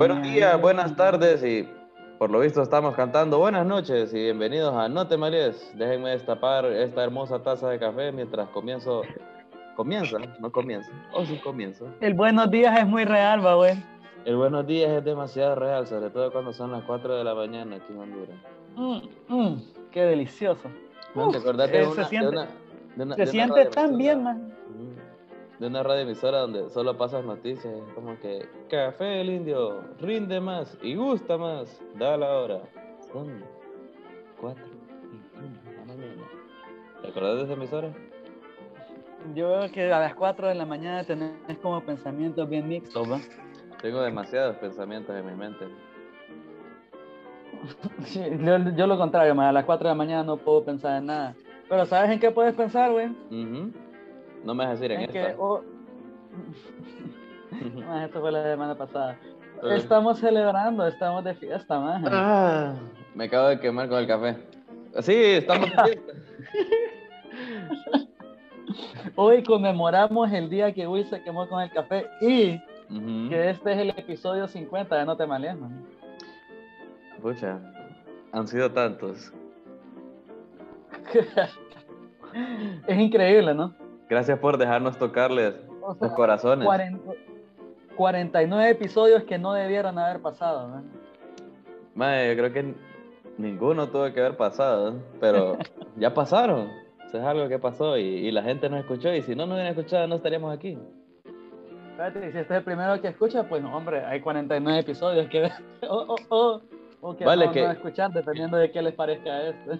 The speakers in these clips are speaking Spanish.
Buenos días, buenas tardes y por lo visto estamos cantando buenas noches y bienvenidos a No te males. Déjenme destapar esta hermosa taza de café mientras comienzo. Comienza, no comienza. O sí comienzo. El buenos días es muy real, va, güey. El buenos días es demasiado real, sobre todo cuando son las 4 de la mañana aquí en Honduras. Mm, mm, qué delicioso. Man, ¿Te acordás de eh, una, se de siente, una- de una- se de siente tan bien, man. Ujú. De una radioemisora donde solo pasas noticias, como que café el indio rinde más y gusta más, da la hora. Son 4 de la mañana. ¿Te acordás de esa emisora? Yo veo que a las 4 de la mañana tenés como pensamientos bien mixtos, ¿va? Tengo demasiados pensamientos en mi mente. Sí, yo, yo lo contrario, man. A las 4 de la mañana no puedo pensar en nada. Pero ¿sabes en qué puedes pensar, güey? Ujú. No me dejes decir en En que... oh, man, esto fue la semana pasada. Estamos celebrando, estamos de fiesta, man. Ah, me acabo de quemar con el café. Sí, estamos de fiesta. Hoy conmemoramos el día que Will se quemó con el café y que este es el episodio 50 de No te malees, man. Pucha, han sido tantos. es increíble, ¿no? Gracias por dejarnos tocarles O sea, los corazones. 40 49 episodios que no debieron haber pasado, man. Mae, yo creo que ninguno tuvo que haber pasado, pero ya pasaron. Eso es algo que pasó y, y la gente nos escuchó y si no nos hubieran escuchado no estaríamos aquí. Espérate, si este es el primero que escucha, pues no, hombre, hay 49 episodios que oh, oh, oh, o que Vale, no, que- no escuchar, dependiendo de qué les parezca esto.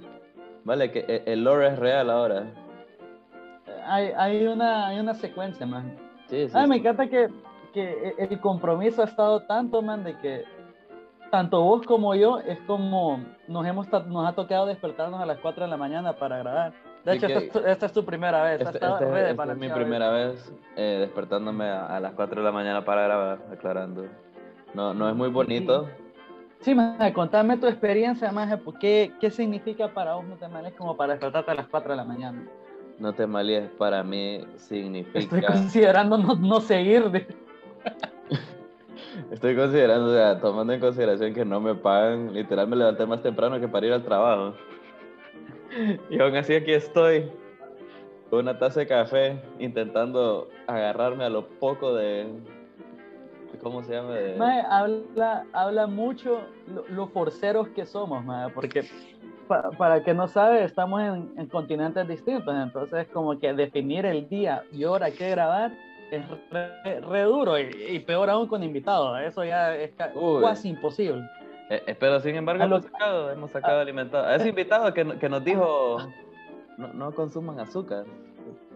Vale, que e- el lore es real ahora. Hay, hay, una, hay una secuencia, man. Sí, sí. Ay, me sí. encanta que, que el compromiso ha estado tanto, man, de que tanto vos como yo es como nos hemos nos ha tocado despertarnos a las 4 de la mañana para grabar. De hecho, esta, es tu- esta es tu primera vez. Este, ha estado este es- esta mi primera vez eh, despertándome a, a las 4 de la mañana para grabar, aclarando. No, no es muy bonito. Sí, maje, contame tu experiencia, maje, ¿qué, ¿qué significa para vos no te como para despertarte a las 4 de la mañana? No te malíes, para mí Estoy significa... considerando no, no seguir. de- Estoy considerando, o sea, tomando en consideración que no me pagan, literal me levanté más temprano que para ir al trabajo. Y aún así aquí estoy, con una taza de café, intentando agarrarme a lo poco de... ¿Cómo se llama? De- habla, habla mucho lo, lo forceros que somos, maje, porque pa- para el que no sabe, estamos en, en continentes distintos, entonces como que definir el día y hora que grabar es re, re duro y, y peor aún con invitados, eso ya es Uy. casi imposible. Eh, eh, pero sin embargo A hemos sacado, hemos sacado alimentado. A ese invitado que, que nos dijo, no, no consuman azúcar.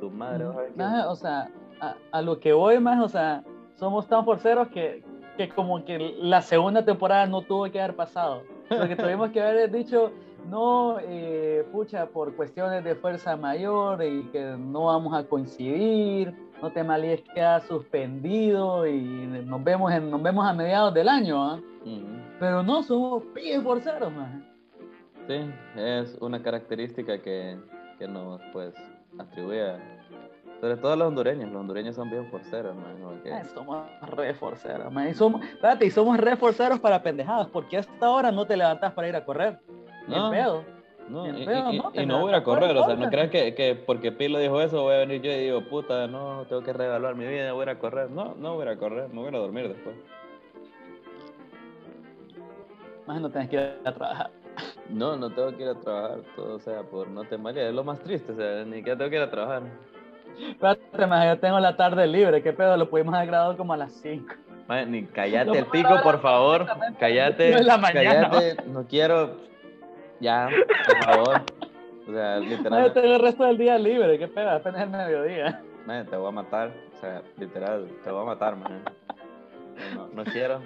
Tu madre, a Maje, o sea, a, a lo que voy más, o sea, somos tan forceros que, que como que la segunda temporada no tuvo que haber pasado. Lo que tuvimos que haber dicho, no, eh, pucha, por cuestiones de fuerza mayor y que no vamos a coincidir, no te malíes queda suspendido y nos vemos, en, nos vemos a mediados del año, ¿ah? Ujú. Pero no, somos bien forceros, maje. Sí, es una característica que, que nos pues atribuye a- sobre todo a los hondureños. Los hondureños son bien forceros, man, como que- Ay, somos re forceros, man. Y somos, espérate, y somos re forceros para pendejadas, porque a esta hora no te levantás para ir a correr. No. pedo. No, y, ¿no? y no voy a correr, o sea, no crean que, que porque Pilo dijo eso voy a venir yo y digo, puta, no, tengo que reevaluar mi vida, voy a correr. No, no voy a correr, me voy a ir a dormir después. Más no tenés que ir a trabajar. No, no tengo que ir a trabajar, todo, o sea, por no te malías, es lo más triste, o sea, ni siquiera tengo que ir a trabajar. Espérate, más yo tengo la tarde libre. ¿Qué pedo? Lo pudimos haber grabado como a las 5. Man, ni cállate el pico, por favor, cállate, cállate, no quiero, ya, por favor. O sea, literal, tengo el resto del día libre. ¿Qué pedo? Apenas el mediodía. man, te voy a matar, o sea, literal, te voy a matar, man. No, no quiero.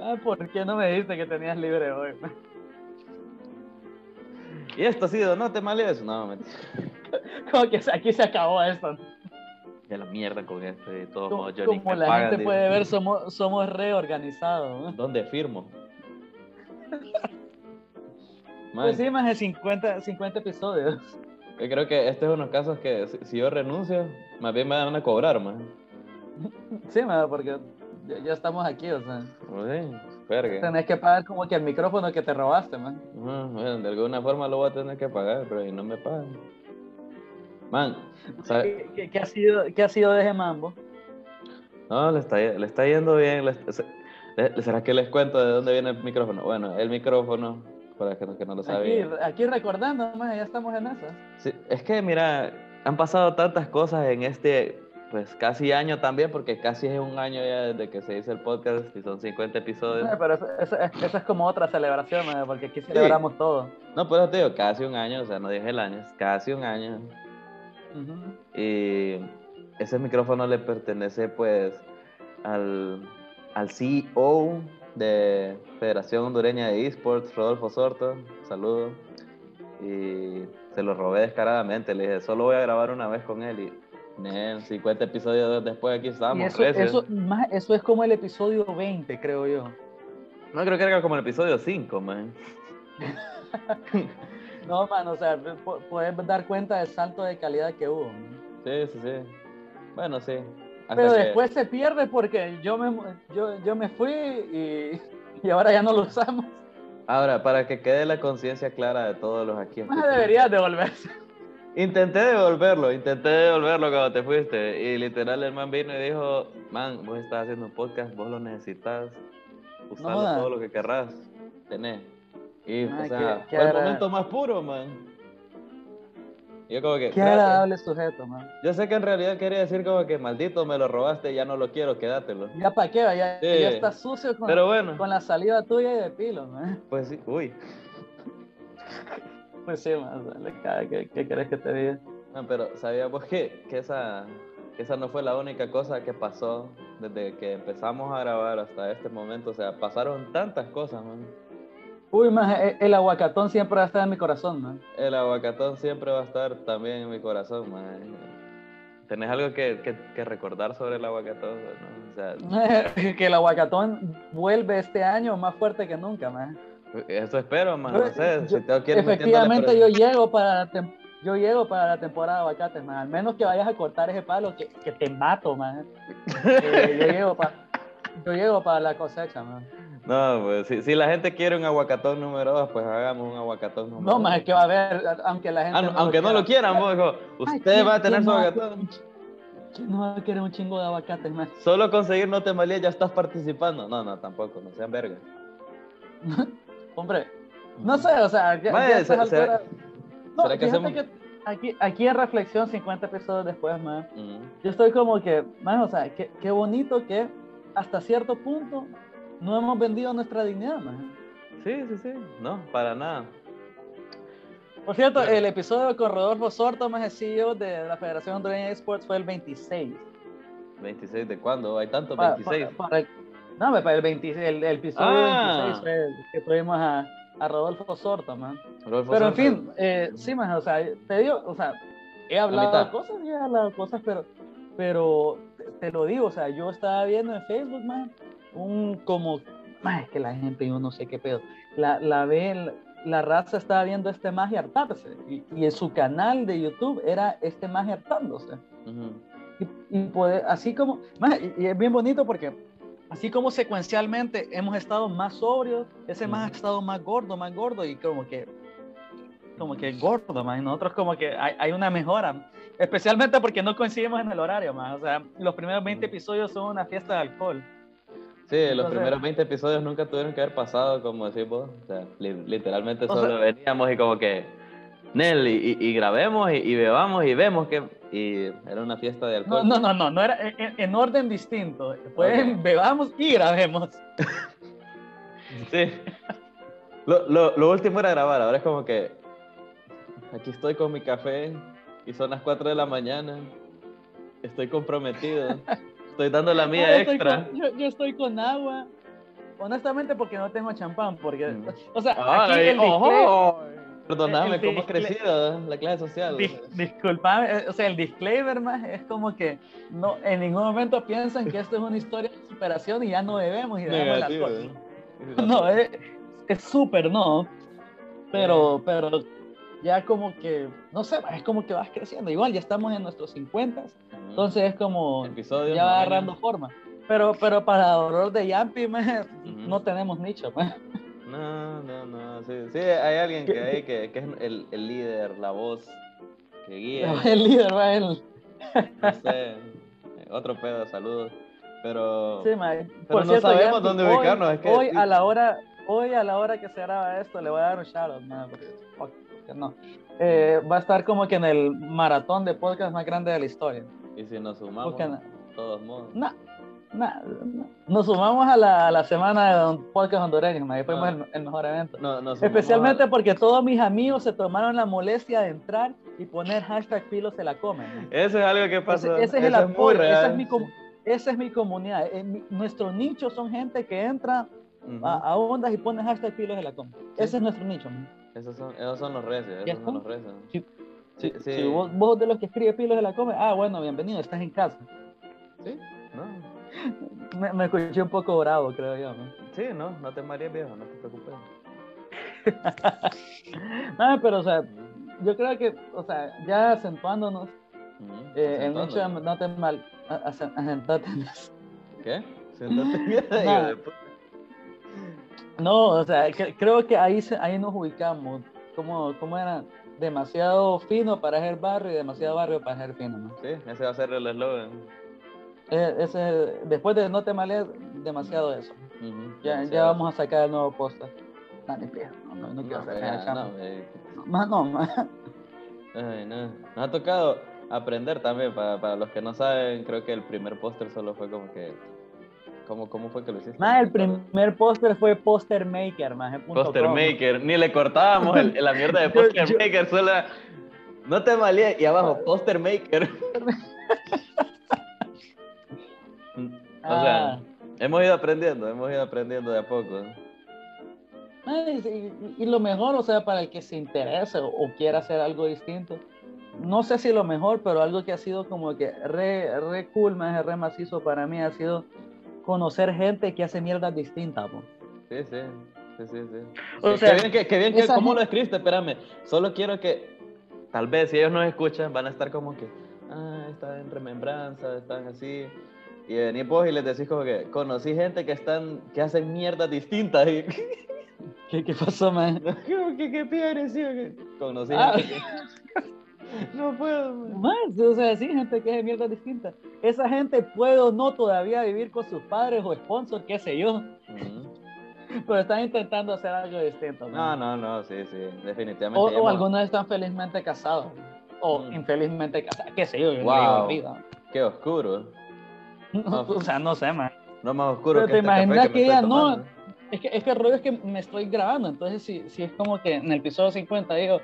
Ah, ¿Por qué no me dijiste que tenías libre hoy? Y esto ha sido, no te males, no, mentira. Como que aquí se acabó esto. Ya la mierda con esto y de todos Como, modos, Johnny, como la pagan, gente puede ver, somos, somos reorganizados. ¿no? ¿Dónde firmo? Man, Pues sí, más de 50, 50 episodios. yo creo que este es uno de los casos que si, si yo renuncio, más bien me van a cobrar, man. Sí, ma, porque ya, ya estamos aquí, o sea. Pues sí, verga. Tenés que pagar como que el micrófono que te robaste, man. Bueno, de alguna forma lo voy a tener que pagar, pero y no me pagan. Man. ¿Qué, qué- qué ha sido, ¿Qué ha sido de ese mambo? No, le está, le está yendo bien. le- ¿Será que les cuento de dónde viene el micrófono? Bueno, el micrófono, para que, que no lo Aquí, aquí recordando, man, ya estamos en. Sí, es que, mira, han pasado tantas cosas en este, pues casi año también, porque casi es un año ya desde que se hizo el podcast y son 50 episodios. Eh, Pero eso, eso- eso es como otra celebración, porque aquí celebramos todo. No, pues te digo, casi un año, o sea, no dije el año, es casi un año. Y ese micrófono le pertenece pues al, al CEO de Federación Hondureña de Esports, Rodolfo Sorto, saludo. Y se lo robé descaradamente, le dije, solo voy a grabar una vez con él y nel, 50 episodios después aquí estamos. eso, recios. eso, más, eso es como el episodio 20, creo yo. No creo que era como el episodio 5, man. No, man, o sea, pu- puedes dar cuenta del salto de calidad que hubo. man. Sí, sí, sí. Bueno, sí. Pero que- después se pierde porque yo me, yo, yo me fui y, y ahora ya no lo usamos. Ahora, para que quede la conciencia clara de todos los aquí. Más deberías devolverse. Intenté devolverlo, intenté devolverlo cuando te fuiste. Y literal el man vino y dijo, man, vos estás haciendo un podcast, vos lo necesitas. Usalo jodas. todo lo que querrás. Tenés. Y, Ay, o sea, qué- qué fue el momento más puro, man. Y yo como que, Qué agradable sujeto, man. Yo sé que en realidad quería decir como que, maldito, me lo robaste, ya no lo quiero, quédatelo. Ya para qué, ya, Sí. ya está sucio con, Pero bueno, con la salida tuya y de pilo, man. pues sí, uy. Pues sí, man, ¿qué, qué querés que te diga? Man, pero ¿sabíamos que, que, esa, que esa no fue la única cosa que pasó desde que empezamos a grabar hasta este momento? O sea, pasaron tantas cosas, man. Uy, man, el, el aguacatón siempre va a estar en mi corazón, man. El aguacatón siempre va a estar también en mi corazón, man. ¿Tenés algo que, que, que recordar sobre el aguacatón? no? O sea, que el aguacatón vuelve este año más fuerte que nunca, man. eso espero, man. No sé, Yo- si que ir Efectivamente, yo llego para la yo llego para la temporada de aguacates, man. Al menos que vayas a cortar ese palo, que, que te mato, man. Eh, yo, llego para, yo llego para la cosecha, man. No, pues si, si la gente quiere un aguacatón número 2, pues hagamos un aguacatón número No, dos. man, es que va a haber, aunque la gente. Ah, no, aunque no lo quiera. quieran, vos, Ay, usted ¿quién- va a tener su no aguacatón. ¿Quién no va a querer un chingo de aguacates, man? Solo conseguir no te malías, ya estás participando. No, no, tampoco, no sean vergas. Hombre, no sé, o sea, ya, ya será- No, será que hacemos- que aquí, aquí en Reflexión, 50 episodios después, man, Ujú. yo estoy como que, man, o sea, qué bonito que hasta cierto punto no hemos vendido nuestra dignidad, man. Sí, sí, sí. No, para nada. Por cierto, el episodio con Rodolfo Sorto, más el CEO de la Federación Hondureña de Esports, fue el 26. 26 de cuándo? Hay tantos, Pa- 26. pa- para- no, para el, 26, el, el episodio Ah. 26 fue el que tuvimos a, a Rodolfo Sorto, man. Rodolfo Pero en fin, eh, sí, man, o sea, te digo, o sea, he hablado de cosas, he hablado de cosas, pero, pero te, te lo digo, o sea, yo estaba viendo en Facebook, man, un como, man, es que la gente, yo no sé qué pedo, la, la ve, la, la raza estaba viendo este magia hartarse, y, y en su canal de YouTube era este magia hartándose. Ujú. Y, y poder- así como, man, y, y es bien bonito porque así como secuencialmente hemos estado más sobrios, ese más ha estado más gordo, más gordo y como que, como que gordo. Y nosotros como que hay, hay una mejora, especialmente porque no coincidimos en el horario, más. O sea, los primeros 20 Ujú. episodios son una fiesta de alcohol. Sí, los Entonces- primeros 20 episodios nunca tuvieron que haber pasado, como decís vos. O sea, li- literalmente O solo sea- veníamos y como que, Nel, y, y- grabemos y, y bebamos y vemos que... Y era una fiesta de No, alcohol. no, no, no, no era en, en- en orden distinto. Fue Ok. en bebamos y grabemos. Sí. Lo, lo, lo último era grabar, ahora es como que aquí estoy con mi café y son las 4 de la mañana. Estoy comprometido. Estoy dando la mía yo estoy extra. con- yo, yo estoy con agua. Honestamente, porque no tengo champán. Porque, Mm. o sea, aquí Ay, el disclaimer- ojo. Perdóname, el ¿cómo has discla- crecido la clase social? Dis- disculpame, eh, o sea, el disclaimer más es como que no, en ningún momento piensan que esto es una historia de superación y ya no bebemos y el. ¿eh? No, es es súper no, pero, pero ya como que, no sé, es como que vas creciendo. Igual ya estamos en nuestros 50, Ujú. entonces es como, Episodios, ya va agarrando forma. Pero, pero para dolor de Yampi, maje, no tenemos nicho. No, no, no. Sí, sí hay alguien que, hay que, que es el, el, líder, la voz que guía. El líder, va él. No sé. Otro pedo, saludos. Pero, Sí, pero Por no cierto, sabemos Yampi, dónde hoy- ubicarnos. es que, Hoy a la hora, hoy a la hora que se graba esto, le voy a dar un shout out, maje, porque, que no. Eh, va a estar como que en el maratón de podcast más grande de la historia. Y si nos sumamos, de todos modos. No, no, no. Nos sumamos a la, a la semana de podcast hondureño, maje, fuimos Ah. el, el mejor evento. No, Especialmente a- porque todos mis amigos se tomaron la molestia de entrar y poner hashtag Pilo se la comen. Eso es algo que Ese, pasó. ese es el apoyo, esa real. es mi, esa es mi comunidad. Eh, mi- nuestro nicho son gente que entra Ujú. a, a ondas y pone hashtag Pilo se la comen. Ese es nuestro nicho. Esos son, esos son los recios, ¿Ya esos son los recios. Sí. Sí, sí. Si vos, vos de los que escribe Pilo se la come, ah, bueno, bienvenido, estás en casa. Sí, no. Me, me escuché un poco bravo, creo yo. maje. Sí, no, no te marees, viejo, no te preocupes. Ah, pero, o sea, yo creo que, o sea, ya acentuándonos, eh, el nicho de no te mal, a- acen- acentate en eso. ¿Qué? Siéntate. Nada. No, o sea, que- creo que ahí, ahí nos ubicamos. Como, como era demasiado fino para ser barrio y demasiado barrio para ser fino. ¿no? Sí, ese va a ser el eslogan. Eh, ese, después de no te malees, demasiado eso. Ya, ya demasiado. vamos a sacar el nuevo póster. No, pija, no, no, no quiero No, chamba. no, Más no, más. Ay, no. Nos ha tocado aprender también, para, para los que no saben, creo que el primer póster solo fue como que... ¿Cómo, ¿Cómo fue que lo hiciste? Más el primer póster fue Poster Maker, más Poster Maker, ni le cortábamos el- la mierda de Poster yo- Maker, solo era, no te malíes y abajo Poster Maker. o sea, Ah. hemos ido aprendiendo, hemos ido aprendiendo de a poco. Y, y lo mejor, o sea, para el que se interese o, o quiera hacer algo distinto, no sé si lo mejor, pero algo que ha sido como que re, re cool, más re macizo para mí ha sido conocer gente que hace mierdas distintas. po. Sí, sí, sí, sí. sí. O sea, qué bien que, qué bien que esa ¿cómo lo escribiste? Espérame, solo quiero que, tal vez si ellos nos escuchan, van a estar como que, ah, están en remembranza, están así. Y venís vos y les decís como que, conocí gente que están, que hacen mierdas distintas. Y, ¿Qué, qué pasó, man? Qué sí, que conocí Ah. gente que... No puedo, man. Más, o sea, sí, gente que hace mierdas distintas. Esa gente puede o no todavía vivir con sus padres o sponsors, qué sé yo, Ujú. pero están intentando hacer algo distinto. No, man. no, no, sí, sí, definitivamente. O, o algunos están felizmente casados. O Mm. infelizmente casados. Qué sé yo, yo Wow. vida. Qué oscuro. o sea, no sé, man. No más oscuro Pero que te este imaginas que estoy ella no- tomando. Es que, es que el rollo es que me estoy grabando. Entonces, si, si es como que en el episodio 50 digo, "E-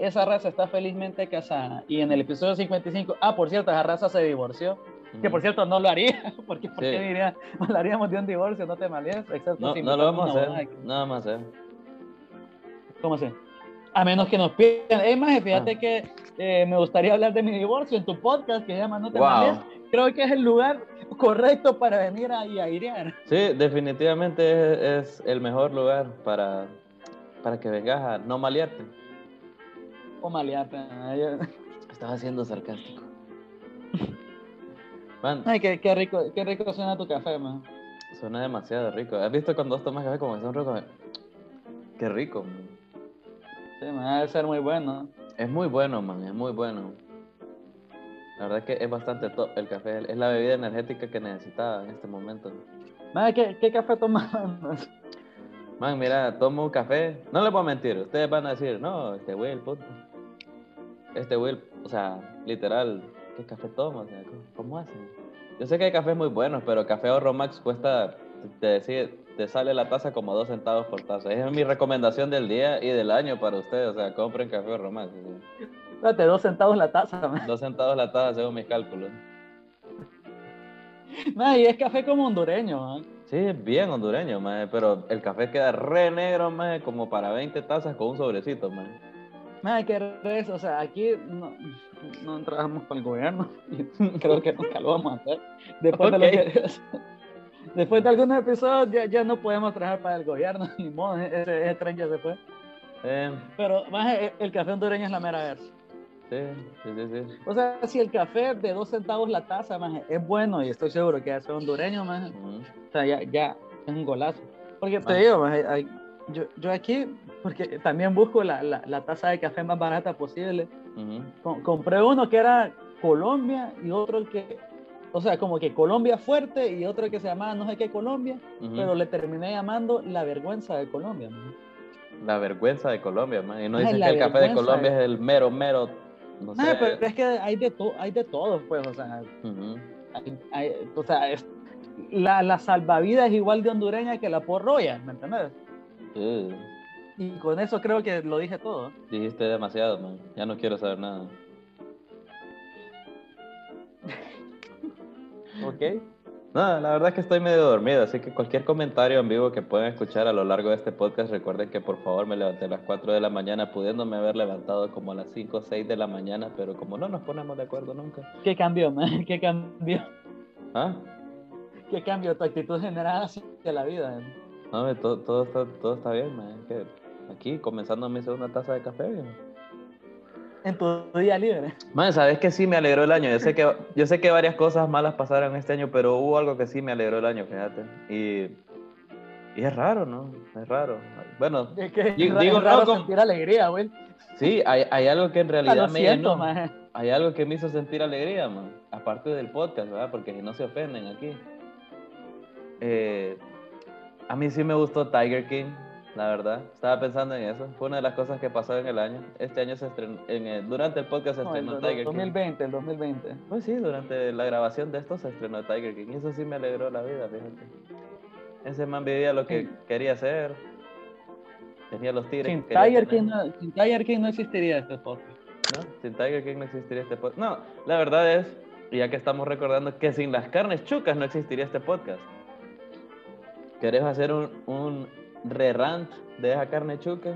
esa raza está felizmente casada. Y en el episodio 55, ah, por cierto, esa raza se divorció. Que por cierto, no lo haría. Porque, ¿por qué Sí. diría, hablaríamos de un divorcio? No te malíes. Excepto No, si no me lo vamos a hacer. que- No vamos a hacer. ¿Cómo así? A menos que nos pidan. Es más, fíjate Ah. que eh, me gustaría hablar de mi divorcio en tu podcast que se llama No te Wow. Creo que es el lugar correcto para venir a, y airear. Sí, definitivamente es, es el mejor lugar para, para que vengas a no malearte. O malearte. Ay, Estaba siendo sarcástico. Man, Ay, qué, qué rico, qué rico suena tu café, man. suena demasiado rico. ¿Has visto cuando vos tomas café como que son ricos? Qué rico. man. Sí, man, debe ser muy bueno. Es muy bueno, man, es muy bueno. La verdad es que es bastante top el café. Es la bebida energética que necesitaba en este momento. Man, ¿qué, qué café tomas? Man, mira, tomo un café. No les voy a mentir. Ustedes van a decir, no, este Will, puto. Este Will, o sea, literal, ¿qué café toma? O sea, ¿cómo, hacen? Yo sé que hay cafés muy buenos, pero café Ahorro Max cuesta, te, decide- te sale la taza como dos centavos por taza. Esa es mi recomendación del día y del año para ustedes. O sea, compren café Ahorro Max. o sea, Espérate, dos centavos la taza, man. dos centavos la taza según mis cálculos. Man, y es café como hondureño, man. Sí, es bien hondureño, maje, pero el café queda re negro, maje, como para 20 tazas con un sobrecito, maje. Man, qué res, o sea, aquí no, no trabajamos con el gobierno. Creo que nunca lo vamos a hacer. Después, de, lo Ok. que- después de algunos episodios ya, ya no podemos trabajar para el gobierno, ni modo, ese, ese tren ya se fue. Eh, Pero más el, el café hondureño es la mera versa. Sí, sí, sí. O sea, si el café de dos centavos la taza, maje, es bueno y estoy seguro que soy hondureño, maje, Ujú. o sea, ya, ya es un golazo. Porque te digo, maje, hay- yo, yo aquí, porque también busco la, la, la taza de café más barata posible, compré uno que era Colombia y otro que, o sea, como que Colombia fuerte y otro que se llamaba no sé qué Colombia, pero le terminé llamando la vergüenza de Colombia. La vergüenza de Colombia, man. Y no Ay, dicen que el café de Colombia de- es el mero, mero. No sé. pero es que hay de, to- hay de todo, pues, o sea, Ujú. hay- hay- o sea, es- la, la salvavidas es igual de hondureña que la porroya, ¿me entiendes? Y con eso creo que lo dije todo. dijiste demasiado, man. Ya no quiero saber nada. ¿Ok? No, la verdad es que estoy medio dormido, así que cualquier comentario en vivo que puedan escuchar a lo largo de este podcast, recuerden que por favor me levanté a las 4 de la mañana, pudiéndome haber levantado como a las 5 o 6 de la mañana, pero como no nos ponemos de acuerdo nunca. ¿Qué cambió, man? ¿Qué cambió? ¿Ah? ¿Qué cambió tu actitud general hacia la vida? No, todo, todo, está, todo está bien, man. Es que aquí comenzando mi segunda taza de café, viejo. En tu día libre. Man, sabes que sí me alegró el año. Yo sé que, yo sé que varias cosas malas pasaron este año, pero hubo algo que sí me alegró el año, fíjate. Y, y es raro, ¿no? Es raro. Bueno, Es que Digo- es raro sentir alegría, güey. sí, hay, hay algo que en realidad me siento, llenó. Hay algo que me hizo sentir alegría, man. Aparte del podcast, ¿verdad? Porque si no se ofenden aquí. Eh, a mí sí me gustó Tiger King, la verdad. Estaba pensando en eso. Fue una de las cosas que pasó en el año. Este año se estrenó, en el- durante el podcast se No, el estrenó Tiger King. 2020, el 2020. Pues sí, durante la grabación de esto se estrenó Tiger King. Y eso sí me alegró la vida, fíjate. Ese man vivía lo que Sí. quería hacer. Tenía los tigres. Sin que Tiger. King no, sin Tiger King no existiría este podcast. ¿no? Sin Tiger King no existiría este podcast. No, la verdad es, ya que estamos recordando, que sin las carnes chucas no existiría este podcast. ¿Querés hacer un, un re-rant de esa carne chuca?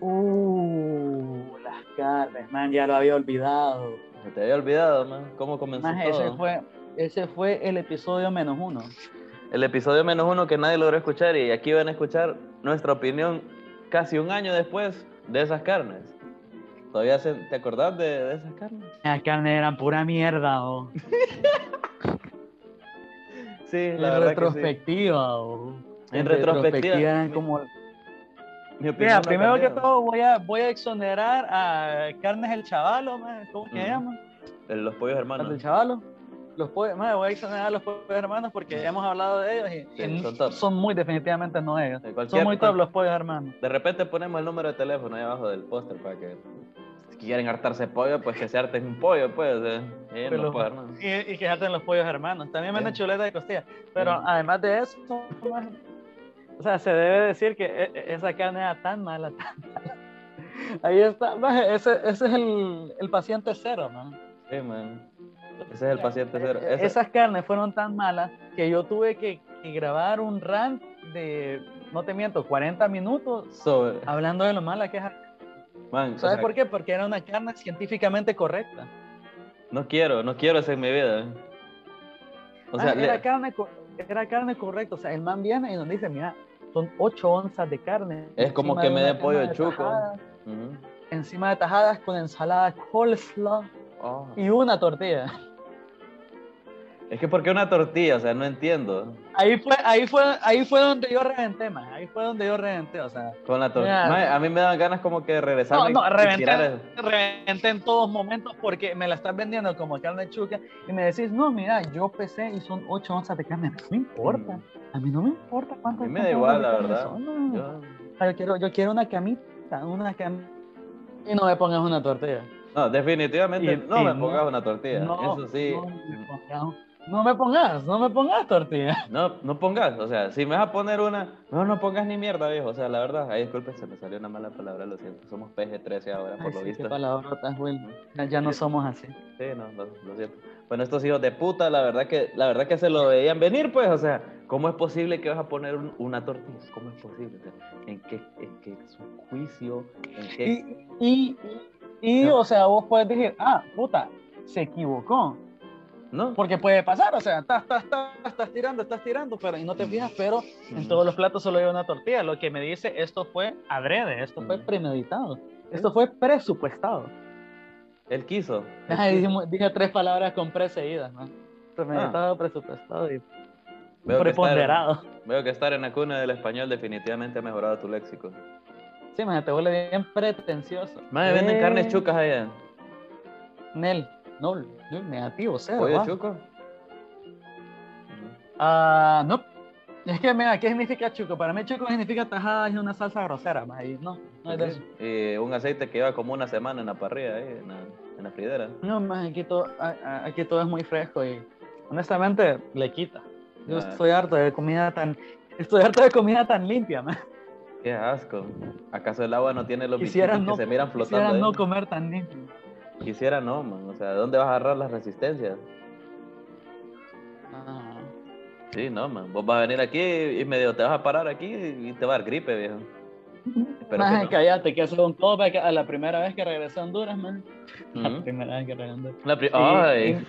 Uh, las carnes, man, ya lo había olvidado. Se te había olvidado, man. ¿Cómo comenzó todo? ese fue, ese fue el episodio menos uno. El episodio menos uno que nadie logró escuchar y aquí van a escuchar nuestra opinión casi un año después de esas carnes. ¿Todavía se- te acordás de, de esas carnes? Las carnes eran pura mierda, o. Sí, En la sí. retrospectiva, o. En retrospectiva, como. Mi opinión Mira, primero que todo voy a, voy a exonerar a Carnes el Chavalo, man, ¿cómo que se Ujú. llama? Los pollos Carnes hermanos. el Chavalo. Los pollos, man, voy a exonerar a los pollos hermanos porque hemos hablado de ellos y, Sí, y son top. son muy definitivamente no ellos. Son muy top los pollos hermanos. De repente ponemos el número de teléfono ahí abajo del póster para que quieren hartarse pollo, pues que se harten un pollo, pues. eh, Pero los los- pollos hermanos. Y, y que harten los pollos hermanos. También venden chuleta de costilla. Pero Sí. además de eso, o sea, se debe decir que e- e- esa carne era tan mala, tan mala. Ahí está, ese, ese es el, el paciente cero, man. Sí, man. Ese es el paciente cero. Eh, Ese- Esas carnes fueron tan malas que yo tuve que, que grabar un rant de, no te miento, 40 minutos sobre- hablando de lo mala que es. Man, o ¿Sabes sea, por qué? Porque era una carne científicamente correcta. No quiero, no quiero en mi vida. O sea, Ah, era, le- carne, era carne correcta. O sea, el man viene y nos dice, mira, son 8 onzas de carne. Es como que de me dé pollo de chuco. tajadas, encima de tajadas con ensalada coleslaw Oh. y una tortilla. Es que ¿por qué una tortilla? O sea, no entiendo. Ahí fue, ahí fue, ahí fue donde yo reventé, man. Ahí fue donde yo reventé, o sea. Con la tortilla. A mí me dan ganas como que de No, regresar no, y reventé, el- reventé en todos momentos porque me la estás vendiendo como carne chuca y me decís, no, mira, yo pesé y son 8 onzas de carne. No me importa. A mí no me importa cuánto Mm. A mí me da igual, la verdad. Son, no. Yo- Yo quiero, yo quiero una camita, una camita. Y no me pongas una tortilla. No, definitivamente Y- no y me no- pongas una tortilla. No, Eso sí. No me, pongas, no me pongas, no me pongas tortilla. No, no pongas, o sea, si me vas a poner una, no, no pongas ni mierda, viejo. O sea, la verdad, ay, disculpe, se me salió una mala palabra, lo siento. Somos PG-13 ahora, por Ay, lo sí, visto. qué palabrotas, güey. Ya, ya no somos así. Sí, no, lo, lo siento. Bueno, estos hijos de puta, la verdad que, la verdad que se lo veían venir, pues, o sea, ¿cómo es posible que vas a poner un- una tortilla? ¿Cómo es posible? O sea, ¿en qué, en qué juicio? ¿En qué? Y, y, y, No. o sea, vos puedes decir, ah, puta, se equivocó. ¿No? Porque puede pasar, o sea, estás, estás, estás, estás tirando, estás tirando, pero y no te fijas, pero en todos los platos solo hay una tortilla. Lo que me dice, esto fue adrede, esto fue premeditado, esto fue presupuestado. Él quiso. él quiso. dije tres palabras con pre seguidas, ¿no? Premeditado, presupuestado y Veo que, estar, preponderado. veo que estar en la cuna del español definitivamente ha mejorado tu léxico. Sí, te vuelve bien pretencioso. Madre, venden Eh, carnes chucas allá. Nel, no, no, negativo, cero. ¿Pollo va. chuco? Ah, no. Es que, mira, ¿qué significa chuco? Para mí chuco significa tajada y una salsa grosera, man, y no, no es de eso. Y un aceite que lleva como una semana en la parrilla, ahí, en, la, en la fridera. No, más aquí todo, aquí todo es muy fresco y honestamente le quita. Yo Ah. estoy harto de comida tan, estoy harto de comida tan limpia, man. Qué asco. ¿Acaso el agua no tiene los Quisiera bichitos no, que se miran quisiera flotando ahí? no comer tan limpio. Quisiera no, man. O sea, ¿de dónde vas a agarrar las resistencias? Ah. Sí, no, man. Vos vas a venir aquí y medio te vas a parar aquí y te va a dar gripe, viejo. Maje, no. cállate, que eso es un callback a la primera vez que regresé a Honduras, man. La primera vez que regresé a Honduras. La pri- Y- Ay.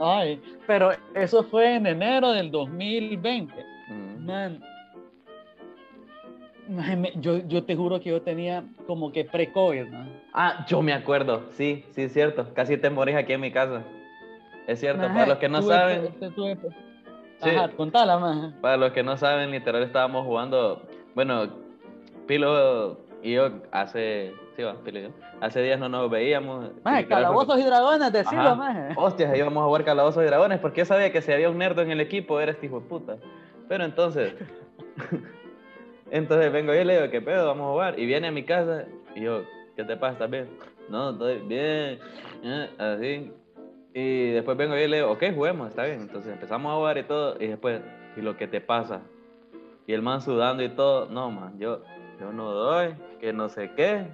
ay, pero eso fue en enero del 2020. Ujú. Man, maje, me- yo, yo te juro que yo tenía como que pre-COVID, man. Ah, yo me acuerdo. Sí, sí, es cierto. Casi te morís aquí en mi casa. Es cierto. Para los que no tuve- saben, te- tuve- Sí. Ajá, contala, maje. para los que no saben, literal estábamos jugando. Bueno, Pilo y yo hace. Sí, va, Pilo y yo. Hace días no nos veíamos. Literal, calabozos y dragones, decilo, maje. Hostias, íbamos a jugar calabozos y dragones porque yo sabía que si había un nerdo en el equipo era este hijo de puta. Pero entonces, entonces vengo yo y le digo, ¿qué pedo? Vamos a jugar. Y viene a mi casa y yo, ¿qué te pasa? ¿Estás bien? No, estoy bien. eh, Así. Y después vengo yo y le digo, ok, juguemos, está bien. Entonces empezamos a jugar y todo. Y después, ¿y lo que te pasa? Y el man sudando y todo. No, man, yo, yo no doy, que no sé qué.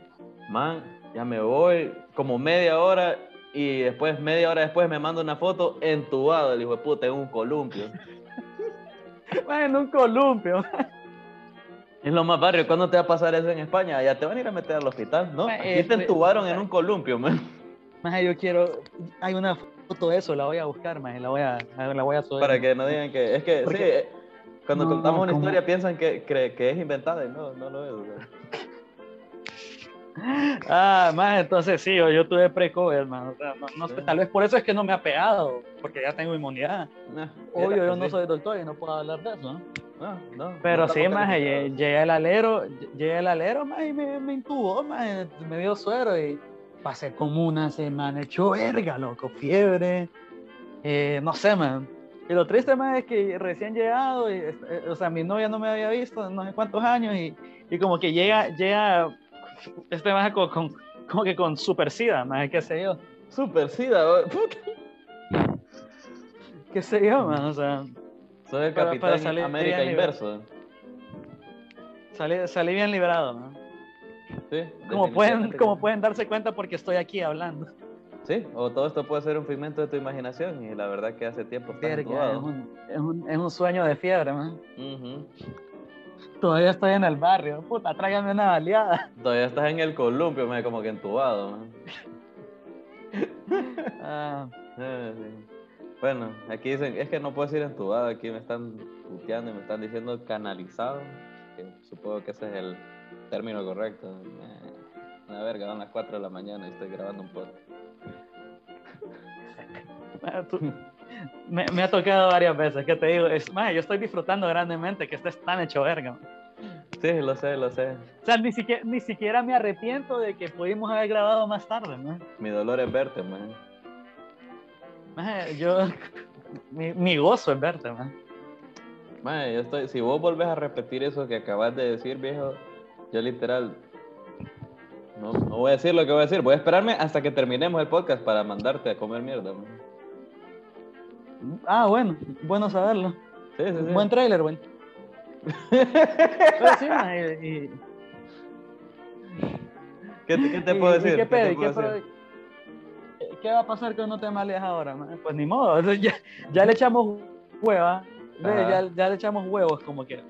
Man, ya me voy. Como media hora y después, media hora después, me manda una foto entubado, el hijo de puta, en un columpio. En un columpio. Es lo más barrio. ¿Cuándo te va a pasar eso en España? Ya te van a ir a meter al hospital, ¿no? Ma, Aquí eh, te fue- entubaron en un columpio, man. Maje, yo quiero. Hay una foto de eso, la voy a buscar, maje. La voy a, la voy a subir. Para que no digan que. Es que, sí, Porque- eh, cuando No, contamos una ¿cómo? historia piensan que, que, que es inventada y no, no lo es. Ah, más entonces sí, yo, yo tuve pre-COVID, hermano. O sea, no, no sé, Sí. tal vez por eso es que no me ha pegado, porque ya tengo inmunidad. Nah, Obvio, yo que no soy doctor y no puedo hablar de eso. ¿no? No, no, Pero no sí, más llegué al alero, llegué al alero, más y me, me intubó, más me dio suero y pasé como una semana hecho verga, loco, fiebre, eh, no sé, man. Y lo triste más es que recién llegado, y, eh, o sea, mi novia no me había visto no sé cuántos años y, y como que llega, llega, este más con, con- como que con super sida, más qué sé yo, Super sida, puta. qué sé yo, man, o sea, Soy el Pero- capitán pero salí América inverso. salí, salí bien liberado, man. Sí, Como pueden, como pueden darse cuenta porque estoy aquí hablando. Sí, o todo esto puede ser un pigmento de tu imaginación y la verdad que hace tiempo Verga, es, un, es, un, es un sueño de fiebre, man. Ujú. Todavía estoy en el barrio. Puta, tráigame una baleada. Todavía estás en el columpio, me como que entubado. man. Ah, Ah, sí. Bueno, aquí dicen, es que no puedo decir entubado, aquí me están puteando y me están diciendo canalizado, que supongo que ese es el término correcto. Eh, Una verga, son las 4 de la mañana y estoy grabando un podcast. me, me ha tocado varias veces, que te digo, es más, yo estoy disfrutando grandemente que estés tan hecho verga. man. Sí, lo sé, lo sé. O sea, ni siquiera, ni siquiera me arrepiento de que pudimos haber grabado más tarde, man. Mi dolor es verte, man. Maje, yo, mi, mi gozo es verte, man. Man, yo estoy, si vos volvés a repetir eso que acabas de decir, viejo, yo literal no, no voy a decir lo que voy a decir. Voy a esperarme hasta que terminemos el podcast para mandarte a comer mierda. man. Ah, bueno, bueno saberlo. Sí, sí, sí. Buen trailer, güey. Pero sí, maje, y, ¿Qué, te- qué te ¿Y- puedo decir? ¿Qué, ¿Qué pedo? te ¿Y puedo qué, decir? Qué va a pasar cuando te maleas ahora? man? Pues ni modo, ya, ya le echamos hueva, ya, ya le echamos huevos, como que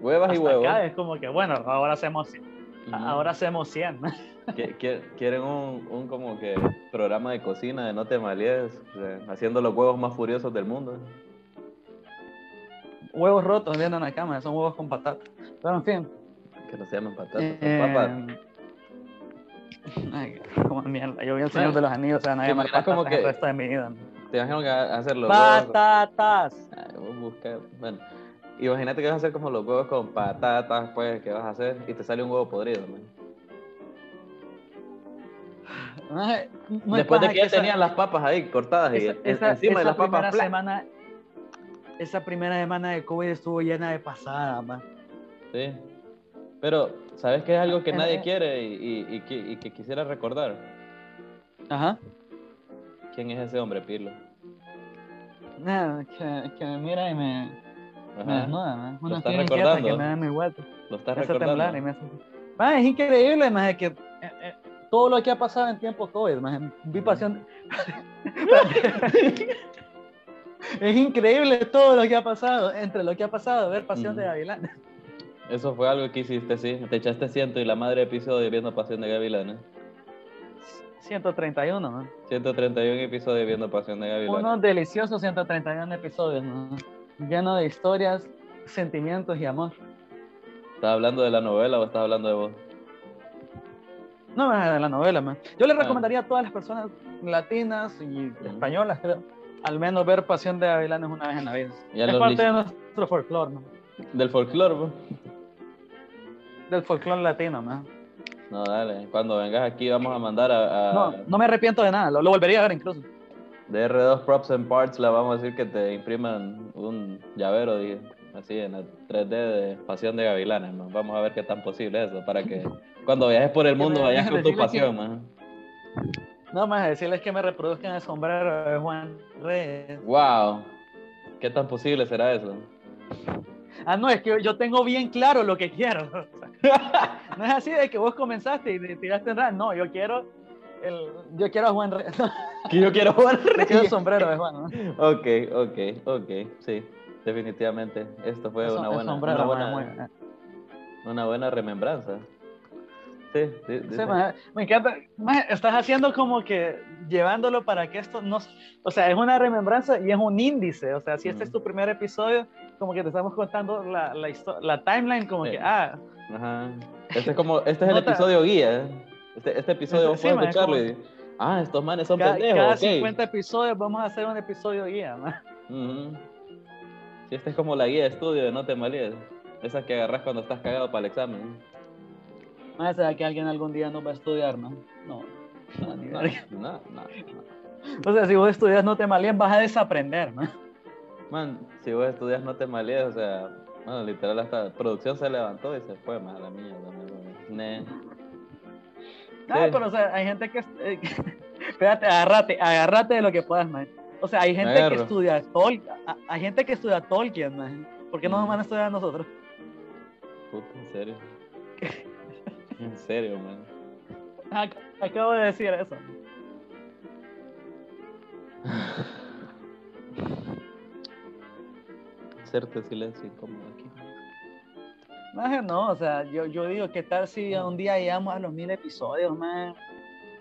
Huevas y huevos. acá es como que, bueno, ahora hacemos, Ujú. ahora hacemos 100. ¿no? Qui- qui- Quieren un, un como que programa de cocina de no te sea, haciendo los huevos más furiosos del mundo. huevos rotos viendo en la cama, son huevos con patata. Pero en fin. Que no se llaman patatas, son eh, papas. Ay, como mierda. Yo vi el Señor de los Anillos, o sea, nadie ¿Te me como que... el resto de mi vida. Te imagino que vas a hacer los huevos. Patatas. Ay, vos busca- Bueno, imagínate que vas a hacer como los huevos con patatas, pues, que vas a hacer y te sale un huevo podrido, man. Ay, no es Después de que ya esa- tenían las papas ahí cortadas y esa, en- esa- encima de las papas, primera semana, esa primera semana de COVID estuvo llena de pasadas, man. Sí. Pero, ¿sabes qué es algo que nadie quiere y, y- y que, y que quisiera recordar? Ajá. ¿Quién es ese hombre, Pirlo? Nada, que, que me mira y me, me Ajá. desnuda, man. Una estás fiebre inquieta recordando? que me da mi vuelta. Lo estás Me hace recordando. y me hace... Man, es increíble, man, de que eh, eh, todo lo que ha pasado en tiempo COVID, man. Vi pasión... es increíble todo lo que ha pasado, entre lo que ha pasado, ver Pasión de Ujú. Eso fue algo que hiciste, sí. Te echaste ciento y la madre episodio viendo Pasión de Gavilanes. 131, man. 131 episodios viendo Pasión de Gavilanes. Unos deliciosos 131 episodios, ¿no? lleno de historias, sentimientos y amor. ¿Estás hablando de la novela o estás hablando de vos? No, de la novela, man. Yo le Ah. recomendaría a todas las personas latinas y españolas, creo, al menos ver Pasión de Gavilanes una vez en la vida. Es parte de nuestro folclore, man. Del folclore, pues. Del folclore latino, man. No, dale. Cuando vengas aquí vamos a mandar a, a- No, no me arrepiento de nada, lo, lo volvería a ver incluso. de R2 Props and Parts, le vamos a decir que te impriman un llavero dije, así en el 3D de Pasión de Gavilanes, man. Vamos a ver qué tan posible es eso, para que cuando viajes por el mundo vayas con tu decirle que- pasión, man. No, más decirles que me reproduzcan el sombrero de Juan Reyes. Wow. ¿Qué tan posible será eso? Ah, no, es que yo tengo bien claro lo que quiero. no es así de que vos comenzaste y te tiraste en. No, yo quiero el, yo quiero a Juan Reyes. Que yo quiero jugar Yo quiero el sombrero de Juan. ¿no? Ok, ok, ok, sí, definitivamente. Esto fue El una buena, sombrero, una buena, una buena remembranza. Sí, sí, sí, me encanta. Estás haciendo como que llevándolo para que esto no. O sea, es una remembranza y es un índice. O sea, si este es tu primer episodio, como que te estamos contando la, la, la timeline, como Sí. que, ah, Ajá. Este es como, este es el Nota- episodio guía. Este, este episodio vos Sí, puedes man, es escucharlo como- y ah, estos manes son cada, pendejos, cada ok. 50 episodios vamos a hacer un episodio guía. man. Ujú. Sí, esta es como la guía de estudio de No te malíes. Esa que agarras cuando estás cagado para el examen. Man, ¿Será que alguien algún día nos va a estudiar, no? No. no, No, no, no, no. O sea, si vos estudias no te malías, vas a desaprender, man. Man, si vos estudias no te malíes, o sea, bueno, literal hasta producción se levantó y se fue, más la. ¿no? Ne. No, Sí. pero o sea, hay gente que... eh, Espérate, agárrate, agárrate de lo que puedas, man. O sea, hay gente que estudia Tolkien, hay gente que estudia Tolkien, man. ¿Por qué no nos Mm. van a estudiar a nosotros? Puta, en serio. En serio, man. Ac- Acabo de decir eso. Hacerte silencio incómodo aquí. Maje, no, o sea, yo, yo digo, ¿qué tal si un día llegamos a los mil episodios, man?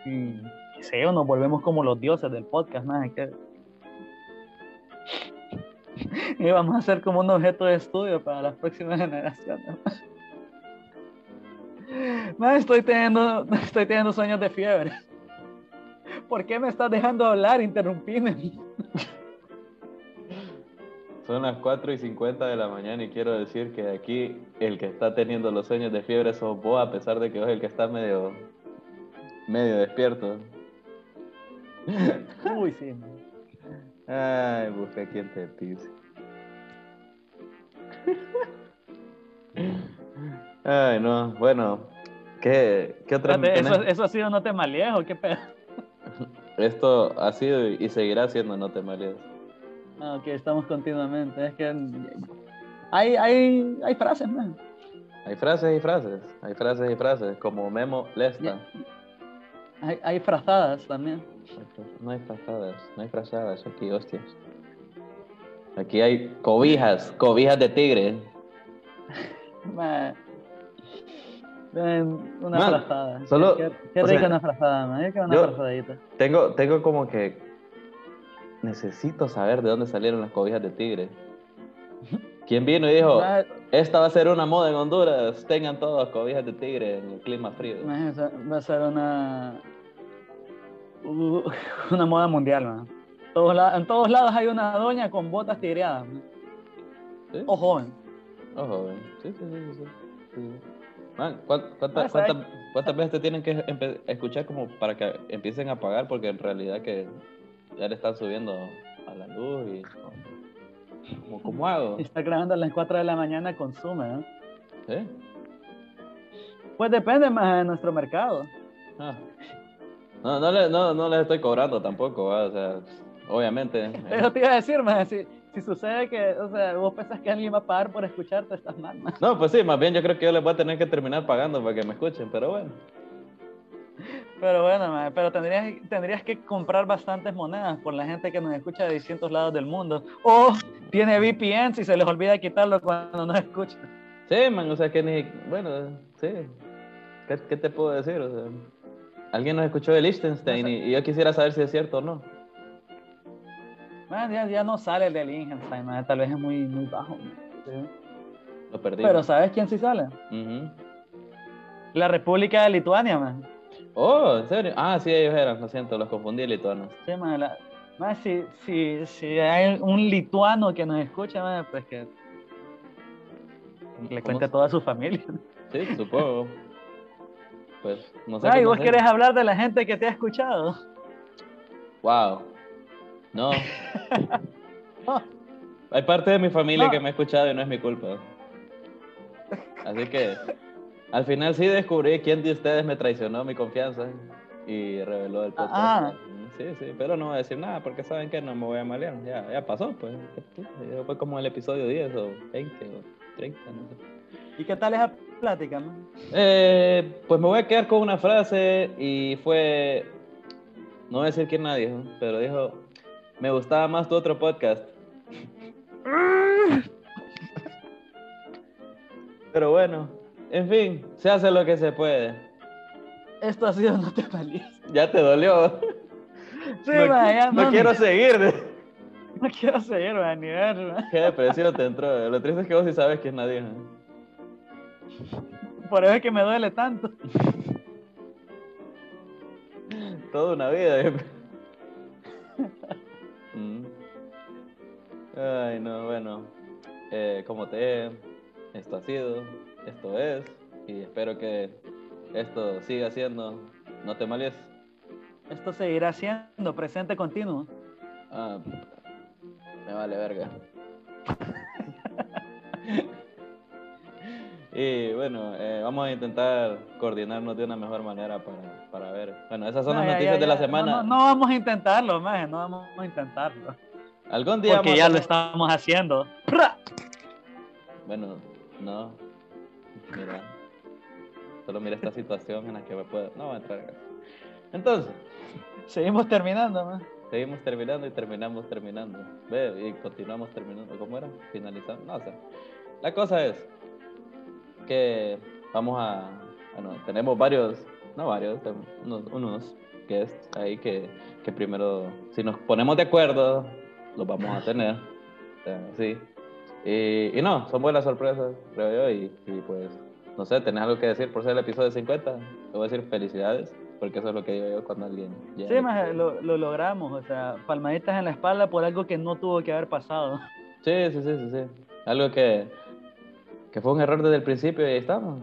Y, qué sé yo, nos volvemos como los dioses del podcast, man. Que... Y vamos a ser como un objeto de estudio para las próximas generaciones. Man, estoy teniendo, estoy teniendo sueños de fiebre. ¿Por qué me estás dejando hablar? Interrumpime. Son las 4 y 50 de la mañana y quiero decir que aquí el que está teniendo los sueños de fiebre sos vos, a pesar de que vos el que está medio, medio despierto. Uy, sí. Ay, busca quien te pise. Ay, no, bueno, ¿qué, qué otra eso, eso ha sido no te maliejo, qué pedo. Esto ha sido y seguirá siendo No te malees. Ah, ok, estamos continuamente. Es que hay, hay, hay frases, man. Hay frases y frases, hay frases y frases, como Memo Lesta. Hay, hay frazadas también. No hay frazadas, no hay frazadas aquí, hostias. Aquí hay cobijas, cobijas de tigre. Man. Una Man, frazada. solo- Qué, rica sea, una frazada, man. Yo quiero una yo- frazadita. Tengo, tengo como que necesito saber de dónde salieron las cobijas de tigre. ¿Quién vino y dijo, esta va a ser una moda en Honduras. Tengan todos cobijas de tigre en el clima frío. Va a ser una. Una moda mundial, man. Todos la- en todos lados hay una doña con botas tigreadas. ¿Sí? O joven. Ojo, güey. Sí, sí, sí, sí, sí. Man, ¿cuán- cuánta- Ah, cuántas, veces te tienen que escuchar como para que empiecen a pagar? Porque en realidad que ya le están subiendo a la luz y... Como, ¿Cómo hago? Está grabando a las 4 de la mañana, consume. ¿no? ¿Sí? Pues depende más de nuestro mercado. Ah. No, no, le, no, no les estoy cobrando tampoco, ¿va? o sea, obviamente. eh, Eso te iba a decir, más si, si sucede que, o sea, vos pensás que alguien va a pagar por escucharte, estás mal, man. No, pues sí, más bien yo creo que yo les voy a tener que terminar pagando para que me escuchen, pero bueno. Pero bueno, pero tendrías, tendrías que comprar bastantes monedas por la gente que nos escucha de distintos lados del mundo. O tiene VPN si se les olvida quitarlo cuando nos escuchan. Sí, man, o sea que ni. Bueno, sí. ¿Qué, qué te puedo decir? O sea, alguien nos escuchó de Liechtenstein No sé. y, y yo quisiera saber si es cierto o no. Man, ya, ya no sale el de Liechtenstein, man, tal vez es muy, muy bajo. Sí. Lo perdí. Pero ¿sabes quién sí sale? La República de Lituania, man. Oh, ¿en serio? Ah, sí, ellos eran, lo siento, los confundí lituanos. Sí, man, la- man, si, si, si hay un lituano que nos escucha, man, pues que le cuente a toda su familia. Sí, supongo. Pues, no sé. Ay, vos hacer. querés hablar de la gente que te ha escuchado. Wow. No. No. Hay parte de mi familia No. que me ha escuchado y no es mi culpa. Así que al final sí descubrí quién de ustedes me traicionó mi confianza y reveló el podcast. Ah. Sí, sí, pero no voy a decir nada porque saben que no me voy a malear. Ya, ya pasó, pues. Fue como el episodio 10 o 20 o 30, no sé. ¿Y qué tal esa plática, man? Eh, pues me voy a quedar con una frase y fue, no voy a decir quién la dijo, pero dijo, me gustaba más tu otro podcast. Pero bueno, en fin, se hace lo que se puede. Esto ha sido No te palies. Ya te dolió. Sí, no, man, ya no no, quiero seguir. no quiero seguir, man, ni ver, man. Qué depresión te entró. Lo triste es que vos sí sabes quién la dijo. Por eso es que me duele tanto. Toda una vida. Mm. Ay, no, bueno. Eh, como te esto ha sido, esto es, y espero que esto siga siendo. No te malies. Esto seguirá siendo presente continuo. Ah, me vale verga. y bueno, eh, vamos a intentar coordinarnos de una mejor manera para, para ver. Bueno, esas son No, las ya, noticias ya, de la semana. No, no, no vamos a intentarlo, man, no vamos a intentarlo. Algún día Porque vamos ya a- lo estamos haciendo. Bueno, no. Mira. Solo mira esta situación en la que me puedo. No voy a entrar en eso. Entonces, Seguimos terminando, man. seguimos terminando y terminamos terminando. Ve, y continuamos terminando. ¿Cómo era? Finalizando. No sé. La cosa es que vamos a. Bueno, tenemos varios. No varios, tenemos unos, unos guests ahí que, que primero, si nos ponemos de acuerdo, los vamos a tener. O sea, sí. Y, y no, son buenas sorpresas, creo yo. Y, y pues, no sé, ¿tenés algo que decir por ser el episodio 50? Te voy a decir felicidades, porque eso es lo que digo yo cuando alguien. llega. Sí, man, lo, lo logramos. O sea, palmaditas en la espalda por algo que no tuvo que haber pasado. Sí, sí, sí, sí, sí. Algo que, que fue un error desde el principio y ahí estamos.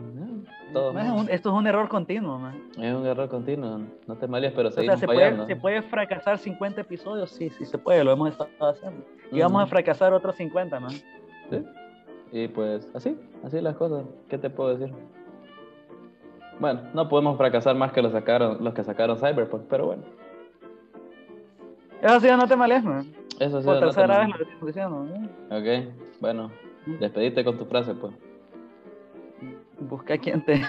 Todo Man, esto es un error continuo, man. Es un error continuo, no te malies, pero O sea, seguimos se fallando. puede, se puede fracasar 50 episodios, sí, sí se puede, lo hemos estado haciendo. Y vamos a fracasar otros 50, man. Sí. Y pues así, así las cosas. ¿Qué te puedo decir? Bueno, no podemos fracasar más que los, sacaron, los que sacaron Cyberpunk, pero bueno. Eso sí, no te males, man. Eso sí, Por no te tercera vez lo estoy diciendo, ¿no? Ok, bueno, despedite con tu frase, pues. Busca quien te,